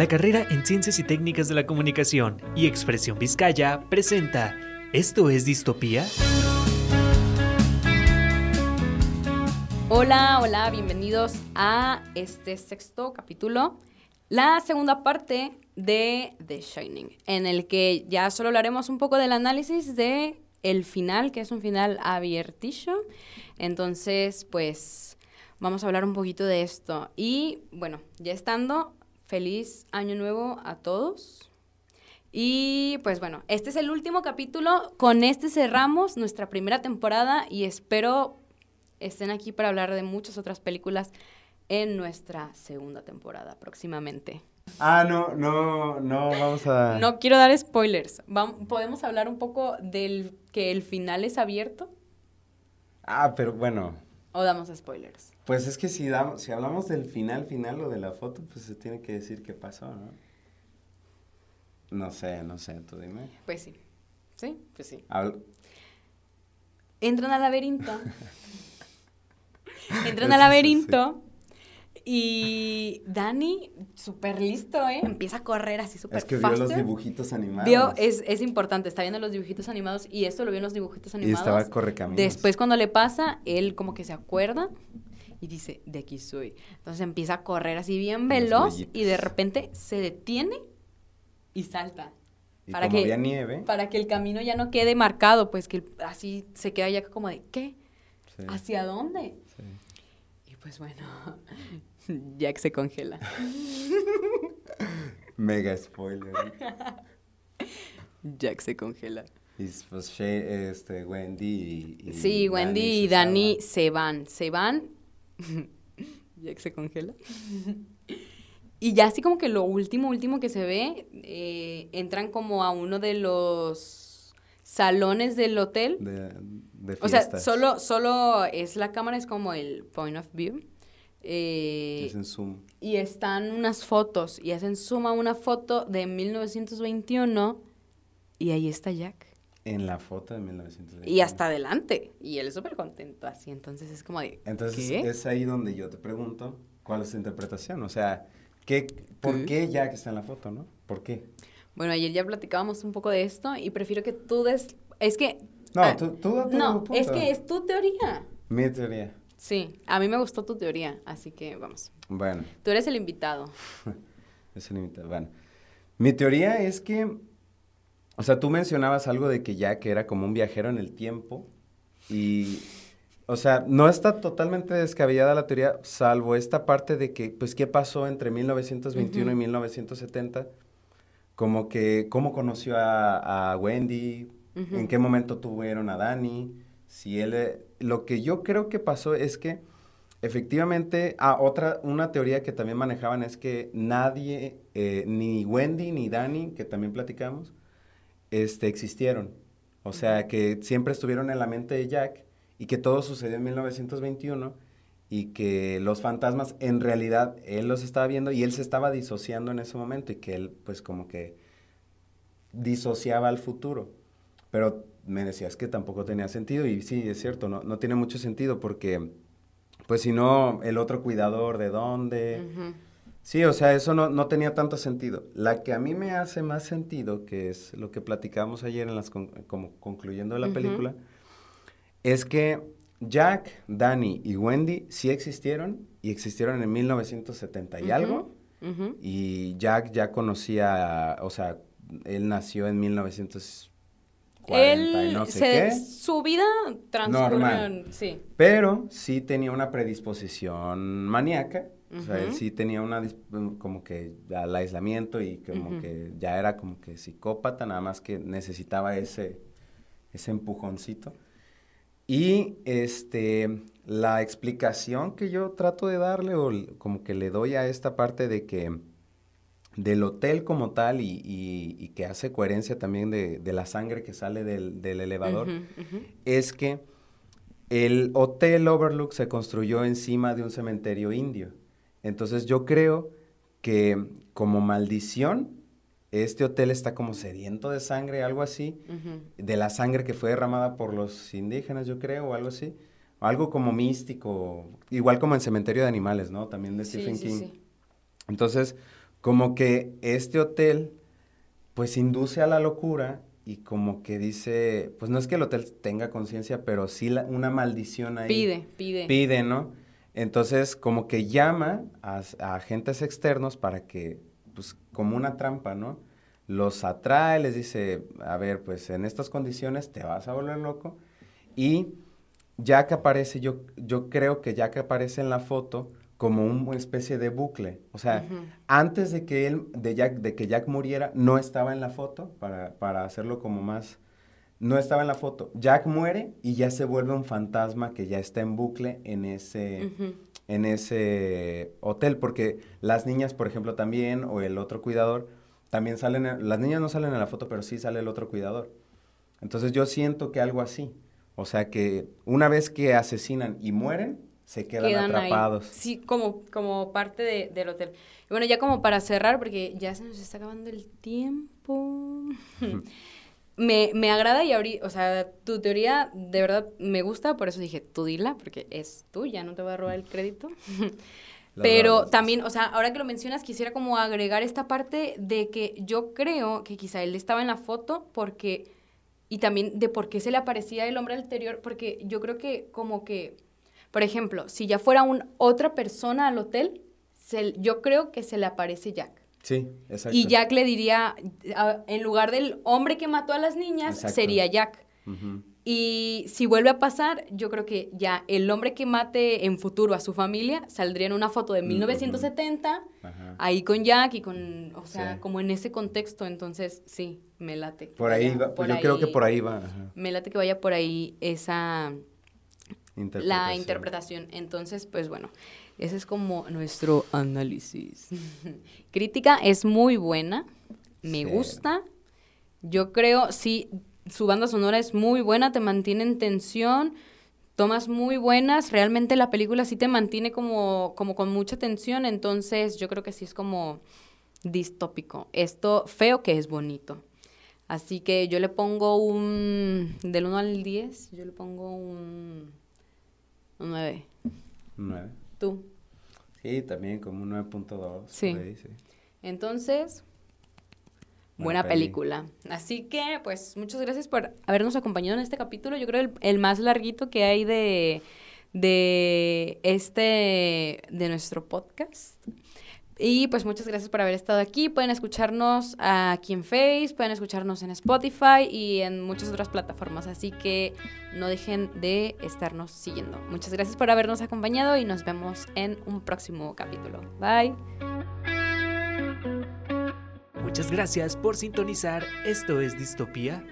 La carrera en Ciencias y Técnicas de la Comunicación y Expresión Vizcaya presenta ¿Esto es distopía? Hola, hola, bienvenidos a este sexto capítulo, la segunda parte de The Shining, en el que ya solo hablaremos un poco del análisis de el final, que es un final abiertillo. Entonces, pues vamos a hablar un poquito de esto. Y bueno, ya estando, feliz año nuevo a todos. Y pues bueno, este es el último capítulo. Con este cerramos nuestra primera temporada y espero estén aquí para hablar de muchas otras películas en nuestra segunda temporada próximamente. Ah, no, no, no, vamos a... No quiero dar spoilers. ¿Podemos hablar un poco del que el final es abierto? Ah, pero bueno. ¿O damos spoilers? Pues es que si, damos, si hablamos del final, final o de la foto, pues se tiene que decir qué pasó, ¿no? No sé, no sé, tú dime. Pues sí. Sí, pues sí. Entran al laberinto. Entran al laberinto. Y Dani, súper listo, ¿eh? Empieza a correr así súper Es que vio los dibujitos animados. Vio, es, es, importante, está viendo los dibujitos animados y esto lo vio en los dibujitos animados. Y estaba correcaminos. Después cuando le pasa, él como que se acuerda y dice, de aquí soy. Entonces empieza a correr así bien veloz y de repente se detiene y salta. Y para que, había nieve. Para que el camino ya no quede marcado, pues que así se queda ya como de, ¿qué? ¿Hacia dónde? Sí. Y pues bueno, Jack se congela. Mega spoiler. Jack se congela. Y pues este, Wendy y, Sí, Wendy y Dani se van. Se van. Jack se congela. y ya así como que lo último, último que se ve, eh, entran como a uno de los salones del hotel. De, de o sea, solo, solo es la cámara, es como el point of view. Eh, es en zoom. Y están unas fotos, y hacen zoom a una foto de 1921, y ahí está Jack. En la foto de 1921. Y hasta adelante. Y él es súper contento así. Entonces es como de. Entonces es ahí donde yo te pregunto cuál es tu interpretación. O sea, ¿qué, ¿por qué Jack está en la foto, no? ¿Por qué? Bueno, ayer ya platicábamos un poco de esto y prefiero que tú des. Es que. No, ah, tú, tú, No, es que es tu teoría. Mi teoría. Sí, a mí me gustó tu teoría, así que vamos. Bueno. Tú eres el invitado. es el invitado. Bueno, mi teoría es que, o sea, tú mencionabas algo de que Jack era como un viajero en el tiempo y, o sea, no está totalmente descabellada la teoría, salvo esta parte de que, pues, ¿qué pasó entre 1921 y 1970? Como que, ¿cómo conoció a, Wendy? ¿En qué momento tuvieron a Dani? Si él eh, lo que yo creo que pasó es que efectivamente, ah, otra, una teoría que también manejaban es que nadie, eh, ni Wendy ni Dani, que también platicamos, este, existieron. O sea, que siempre estuvieron en la mente de Jack y que todo sucedió en 1921 y que los fantasmas en realidad él los estaba viendo y él se estaba disociando en ese momento y que él pues como que disociaba al futuro. Pero me decías que tampoco tenía sentido y sí, es cierto, no, no tiene mucho sentido porque, pues si no, el otro cuidador de dónde... Sí, o sea, eso no, no, tenía tanto sentido. La que a mí me hace más sentido, que es lo que platicamos ayer en las como concluyendo la película, es que Jack, Danny y Wendy sí existieron y existieron en 1970 y algo. Y Jack ya conocía, o sea, él nació en 1900 él no sé Su vida transcurrió, sí. Pero sí tenía una predisposición maníaca. O sea, él sí tenía una, como que al aislamiento y como que ya era como que psicópata, nada más que necesitaba ese, ese empujoncito. Y este, la explicación que yo trato de darle, o como que le doy a esta parte de que del hotel como tal y, que hace coherencia también de, la sangre que sale del, elevador, es que el hotel Overlook se construyó encima de un cementerio indio. Entonces yo creo que como maldición, este hotel está como sediento de sangre, algo así, de la sangre que fue derramada por los indígenas, yo creo, o algo así. Algo como místico, igual como en Cementerio de Animales, ¿no? También de Stephen King. Entonces, como que este hotel, pues induce a la locura y como que dice, pues no es que el hotel tenga conciencia, pero sí una maldición ahí. Pide, pide. Pide, ¿no? Entonces, como que llama a, agentes externos para que, pues, como una trampa, ¿no? Los atrae, les dice, a ver, pues en estas condiciones te vas a volver loco. Y ya que aparece, yo, yo creo que ya que aparece en la foto, como una especie de bucle. O sea, antes de que él, de Jack, de que Jack muriera, no estaba en la foto, para, para, hacerlo como más, no estaba en la foto. Jack muere y ya se vuelve un fantasma que ya está en bucle en ese, en ese hotel, porque las niñas, por ejemplo, también, o el otro cuidador, también salen, las niñas no salen en la foto, pero sí sale el otro cuidador. Entonces yo siento que algo así. O sea que una vez que asesinan y mueren, se quedan, atrapados. Sí, como, como parte de, del hotel. Y bueno, ya como para cerrar, porque ya se nos está acabando el tiempo. me, me agrada y ahorita, o sea, tu teoría de verdad me gusta, por eso dije, tú dila, porque es tuya, no te voy a robar el crédito. Pero también, o sea, ahora que lo mencionas, quisiera como agregar esta parte de que yo creo que quizá él estaba en la foto porque, y también de por qué se le aparecía el hombre anterior, porque yo creo que como que por ejemplo, si ya fuera un, otra persona al hotel, yo creo que se le aparece Jack. Sí, exacto. Y Jack le diría, en lugar del hombre que mató a las niñas, sería Jack. Y si vuelve a pasar, yo creo que ya el hombre que mate en futuro a su familia saldría en una foto de 1970, ahí con Jack y con, o sea, como en ese contexto. Entonces, sí, me late. Por ahí va, pues yo creo que por ahí va. Me late que vaya por ahí esa, la interpretación. Entonces, pues bueno, ese es como nuestro análisis. Crítica es muy buena, me gusta. Yo creo, sí, su banda sonora es muy buena, te mantiene en tensión, tomas muy buenas, realmente la película sí te mantiene como, como con mucha tensión, entonces yo creo que sí es como distópico. Esto feo que es bonito. Así que yo le pongo un, del 1 al 10, yo le pongo un un 9. Un 9. ¿Tú? Sí, también como un 9.2. Sí. Entonces, buena, película. Así que, pues, muchas gracias por habernos acompañado en este capítulo. Yo creo el, el más larguito que hay de, de este, de nuestro podcast. Y pues muchas gracias por haber estado aquí. Pueden escucharnos aquí en Face, pueden escucharnos en Spotify y en muchas otras plataformas. Así que no dejen de estarnos siguiendo. Muchas gracias por habernos acompañado y nos vemos en un próximo capítulo. Bye. Muchas gracias por sintonizar. Esto es Distopía.